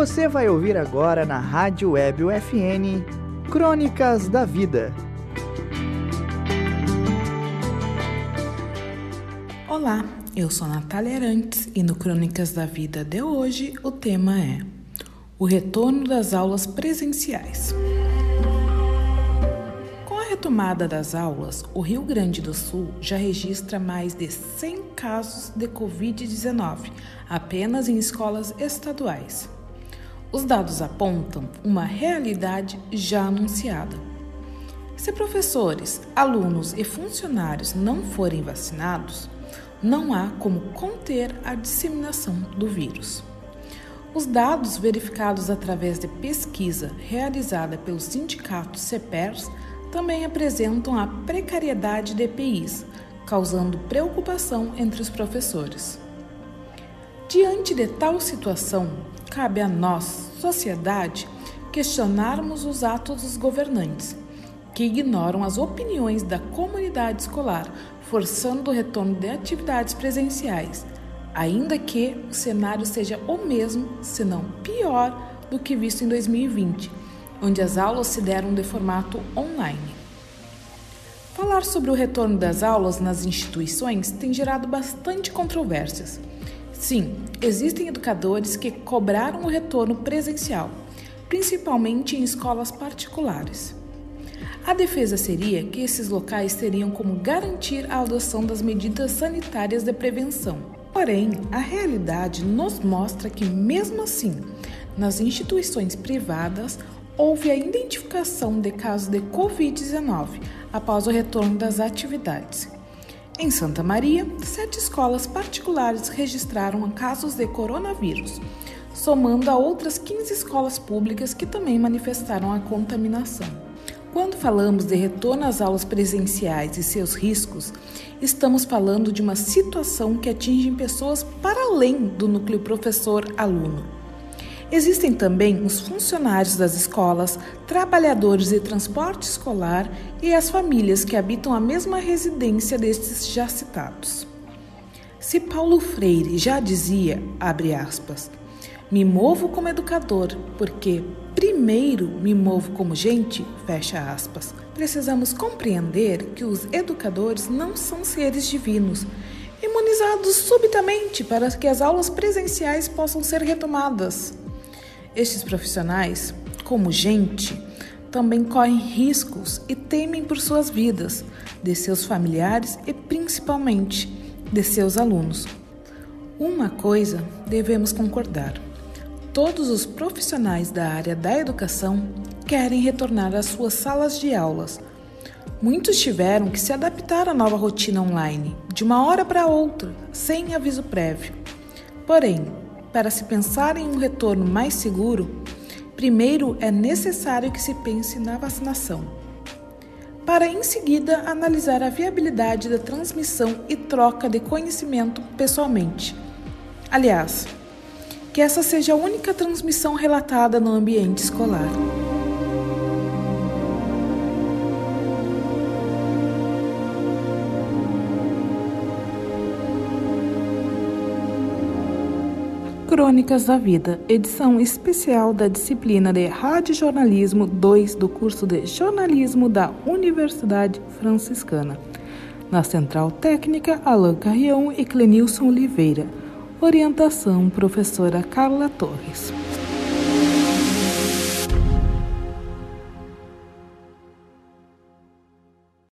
Você vai ouvir agora na Rádio Web UFN Crônicas da Vida. Olá, eu sou Natália Arantes e no Crônicas da Vida de hoje o tema é o retorno das aulas presenciais. Com a retomada das aulas, o Rio Grande do Sul já registra mais de 100 casos de Covid-19 apenas em escolas estaduais. Os dados apontam uma realidade já anunciada. Se professores, alunos e funcionários não forem vacinados, não há como conter a disseminação do vírus. Os dados verificados através de pesquisa realizada pelo sindicato CEPERS também apresentam a precariedade de EPIs, causando preocupação entre os professores. Diante de tal situação, cabe a nós, sociedade, questionarmos os atos dos governantes, que ignoram as opiniões da comunidade escolar, forçando o retorno de atividades presenciais, ainda que o cenário seja o mesmo, se não pior, do que visto em 2020, onde as aulas se deram de formato online. Falar sobre o retorno das aulas nas instituições tem gerado bastante controvérsias. Sim, existem educadores que cobraram o retorno presencial, principalmente em escolas particulares. A defesa seria que esses locais teriam como garantir a adoção das medidas sanitárias de prevenção. Porém, a realidade nos mostra que, mesmo assim, nas instituições privadas, houve a identificação de casos de Covid-19 após o retorno das atividades. Em Santa Maria, sete escolas particulares registraram casos de coronavírus, somando a outras 15 escolas públicas que também manifestaram a contaminação. Quando falamos de retorno às aulas presenciais e seus riscos, estamos falando de uma situação que atinge pessoas para além do núcleo professor-aluno Existem também os funcionários das escolas, trabalhadores de transporte escolar e as famílias que habitam a mesma residência destes já citados. Se Paulo Freire já dizia, abre aspas, me movo como educador, porque primeiro me movo como gente, fecha aspas. Precisamos compreender que os educadores não são seres divinos, imunizados subitamente para que as aulas presenciais possam ser retomadas. Estes profissionais, como gente, também correm riscos e temem por suas vidas, de seus familiares e principalmente de seus alunos. Uma coisa devemos concordar: todos os profissionais da área da educação querem retornar às suas salas de aulas. Muitos tiveram que se adaptar à nova rotina online, de uma hora para outra, sem aviso prévio. Porém, para se pensar em um retorno mais seguro, primeiro é necessário que se pense na vacinação. Para em seguida analisar a viabilidade da transmissão e troca de conhecimento pessoalmente. Aliás, que essa seja a única transmissão relatada no ambiente escolar. Crônicas da Vida, edição especial da disciplina de Rádio Jornalismo 2 do curso de Jornalismo da Universidade Franciscana. Na Central Técnica, Alain Carrion e Clenilson Oliveira. Orientação, professora Carla Torres.